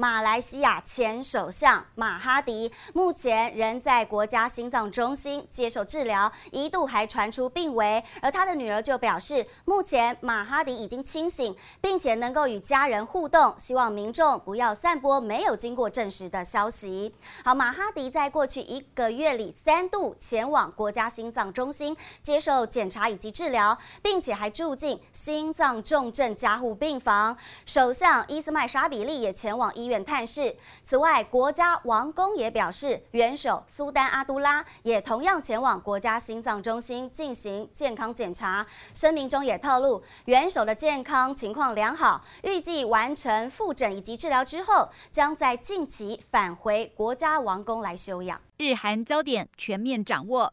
马来西亚前首相马哈迪目前仍在国家心脏中心接受治疗，一度还传出病危。而他的女儿就表示，目前马哈迪已经清醒，并且能够与家人互动，希望民众不要散播没有经过证实的消息。好，马哈迪在过去一个月里三度前往国家心脏中心接受检查以及治疗，并且还住进心脏重症加护病房。首相伊斯迈沙比利也前往医院。探视。此外，国家王宫也表示，元首苏丹阿都拉也同样前往国家心脏中心进行健康检查。声明中也透露，元首的健康情况良好，预计完成复诊以及治疗之后，将在近期返回国家王宫来休养。日韩焦点全面掌握。